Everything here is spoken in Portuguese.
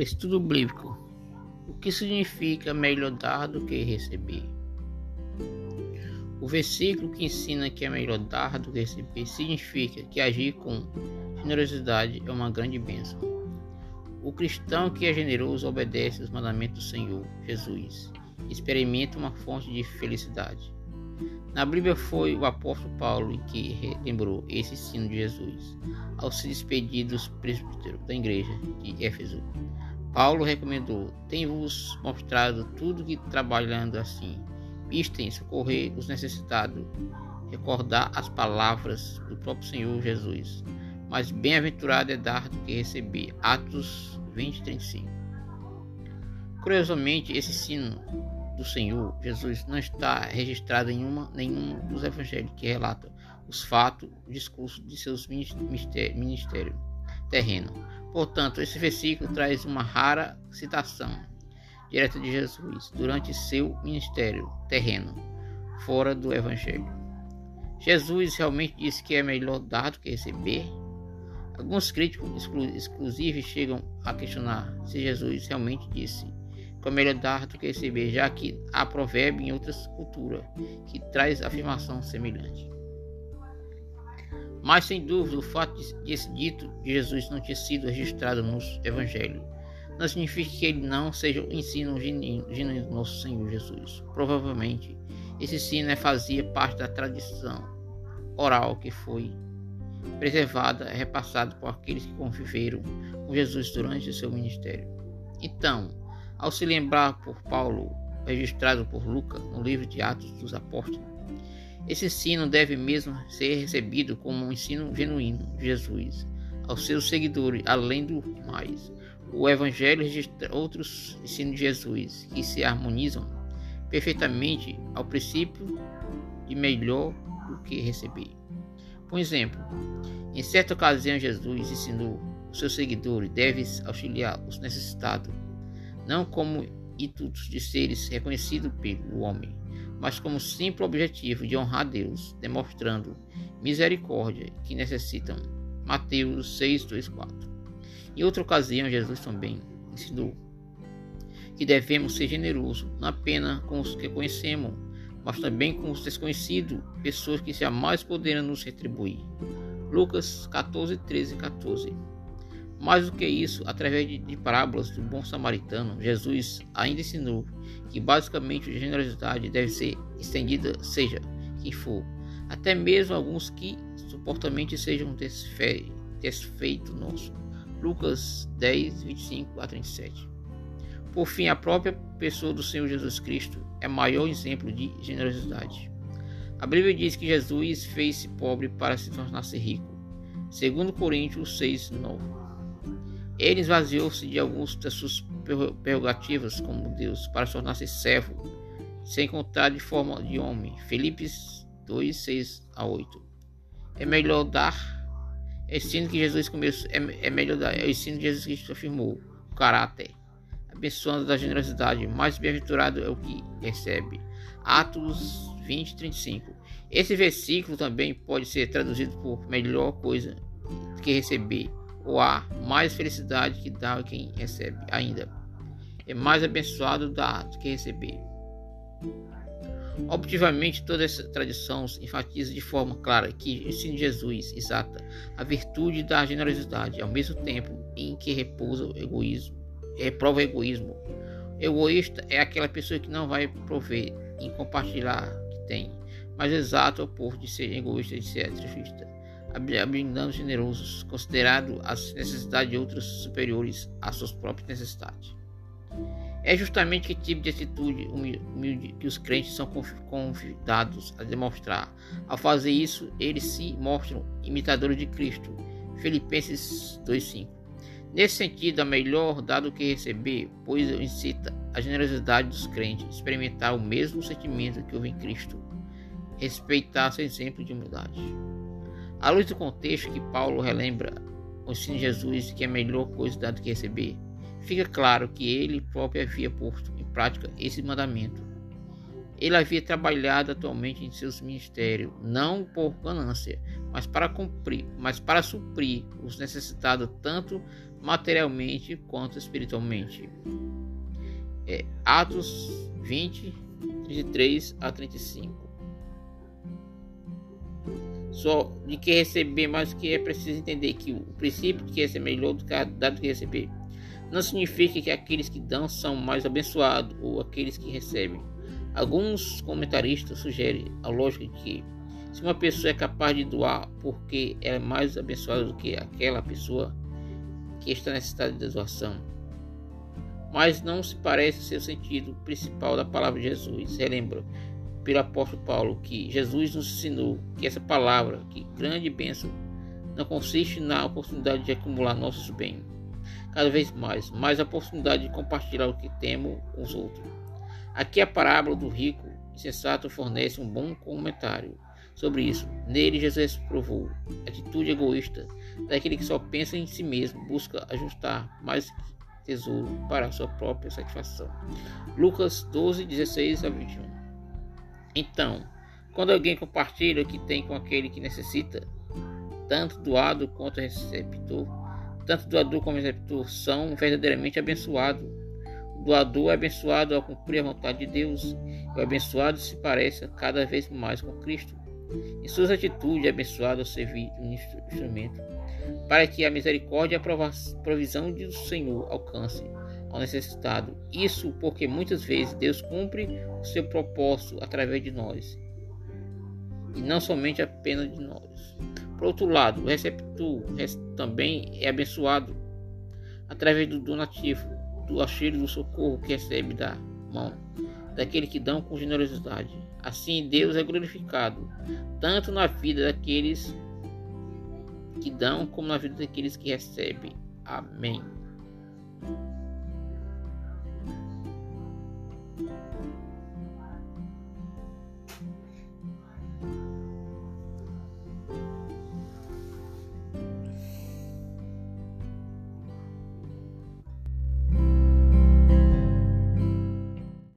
Estudo bíblico. O que significa melhor dar do que receber? O versículo que ensina que é melhor dar do que receber significa que agir com generosidade é uma grande bênção. O cristão que é generoso obedece os mandamentos do Senhor Jesus e experimenta uma fonte de felicidade. Na Bíblia foi o apóstolo Paulo que relembrou esse ensino de Jesus ao se despedir dos presbíteros da igreja de Éfeso. Paulo recomendou: Tenho-vos mostrado tudo que trabalhando assim, vistem socorrer os necessitados, recordar as palavras do próprio Senhor Jesus. Mas bem-aventurado é dar do que receber. Atos 20, 35. Curiosamente, esse ensino do Senhor Jesus não está registrado em uma, nenhum dos evangelhos que relata os fatos, o discurso de seus ministério terreno. Portanto, esse versículo traz uma rara citação direta de Jesus durante seu ministério terreno, fora do evangelho. Jesus realmente disse que é melhor dar do que receber? Alguns críticos, exclusivos, chegam a questionar se Jesus realmente disse que é melhor dar do que receber, já que há provérbio em outras culturas que traz afirmação semelhante. Mas sem dúvida o fato de esse dito de Jesus não ter sido registrado nos evangelhos não significa que ele não seja o ensino genuíno do nosso Senhor Jesus. Provavelmente esse ensino fazia parte da tradição oral que foi preservada, repassada por aqueles que conviveram com Jesus durante seu ministério. Então, ao se lembrar por Paulo, registrado por Lucas no livro de Atos dos Apóstolos, esse ensino deve mesmo ser recebido como um ensino genuíno de Jesus aos seus seguidores, além do mais. O Evangelho registra outros ensinos de Jesus que se harmonizam perfeitamente ao princípio de melhor do que receber. Por exemplo, em certa ocasião Jesus ensinou os seus seguidores devem auxiliar os necessitados, não como intuitos de seres reconhecidos pelo homem, mas como simples objetivo de honrar Deus, demonstrando misericórdia que necessitam. Mateus 6, 2, 4. Em outra ocasião, Jesus também ensinou que devemos ser generosos, não apenas com os que conhecemos, mas também com os desconhecidos, pessoas que jamais poderão nos retribuir. Lucas 14, 13 e 14. Mais do que isso, através de, de, parábolas do bom samaritano, Jesus ainda ensinou que basicamente a generosidade deve ser estendida, seja quem for, até mesmo alguns que supostamente sejam desfe, desfeito nosso. Lucas 10, 25 a 37. Por fim, a própria pessoa do Senhor Jesus Cristo é maior exemplo de generosidade. A Bíblia diz que Jesus fez-se pobre para se tornar-se rico. Segundo Coríntios 6, 9. Ele esvaziou-se de algumas das suas prerrogativas como Deus para tornar-se servo, sem contar de forma de homem. Filipes 2, 6 a 8. É melhor dar é ensino que Jesus começou, é, é melhor dar, é o ensino que Jesus Cristo afirmou, o caráter, abençoando da generosidade, mais bem-aventurado é o que recebe. Atos 20, 35. Esse versículo também pode ser traduzido por melhor coisa que receber, ou há mais felicidade que dá quem recebe ainda. É mais abençoado dar do que receber. Objetivamente, toda essa tradição enfatiza de forma clara que ensina Jesus exata a virtude da generosidade, ao mesmo tempo em que repousa o egoísmo, reprova o egoísmo. Egoísta é aquela pessoa que não vai prover em compartilhar o que tem, mas exato ao oposto de ser egoísta e de ser altruísta, abundando generosos, considerando as necessidades de outros superiores às suas próprias necessidades. É justamente que tipo de atitude humilde que os crentes são convidados a demonstrar. Ao fazer isso, eles se mostram imitadores de Cristo. Filipenses 2:5. Nesse sentido, é melhor dar do que receber, pois incita a generosidade dos crentes, experimentar o mesmo sentimento que houve em Cristo, respeitar seu exemplo de humildade. À luz do contexto que Paulo relembra o ensino de Jesus que é melhor coisa dar do que receber, fica claro que ele próprio havia posto em prática esse mandamento. Ele havia trabalhado atualmente em seus ministérios, não por ganância, mas para cumprir, mas para suprir os necessitados tanto materialmente quanto espiritualmente. É, Atos 20, 33 a 35. Só de que receber mais do que é preciso entender que o princípio de que é melhor do que dar do que receber não significa que aqueles que dão são mais abençoados ou aqueles que recebem. Alguns comentaristas sugerem a lógica de que se uma pessoa é capaz de doar porque ela é mais abençoada do que aquela pessoa que está necessitada de doação. Mas não se parece ser o sentido principal da palavra de Jesus. Relembra pelo apóstolo Paulo que Jesus nos ensinou que essa palavra, que grande bênção, não consiste na oportunidade de acumular nossos bens, cada vez mais, mas a oportunidade de compartilhar o que temos com os outros. Aqui a parábola do rico insensato fornece um bom comentário sobre isso. Nele, Jesus provou a atitude egoísta daquele que só pensa em si mesmo, busca ajustar mais tesouro para a sua própria satisfação. Lucas 12, 16 a 21. Então, quando alguém compartilha o que tem com aquele que necessita, tanto doado quanto receptor, tanto doador como receptor são verdadeiramente abençoados. O doador é abençoado ao cumprir a vontade de Deus, e o abençoado se parece cada vez mais com Cristo. Em suas atitudes, é abençoado ao servir de um instrumento, para que a misericórdia e a provisão do Senhor alcance ao necessitado. Isso porque muitas vezes Deus cumpre o seu propósito através de nós, e não somente apenas de nós. Por outro lado, o receptor também é abençoado através do donativo, do auxílio do socorro que recebe da mão daquele que dão com generosidade. Assim, Deus é glorificado, tanto na vida daqueles que dão, como na vida daqueles que recebem. Amém.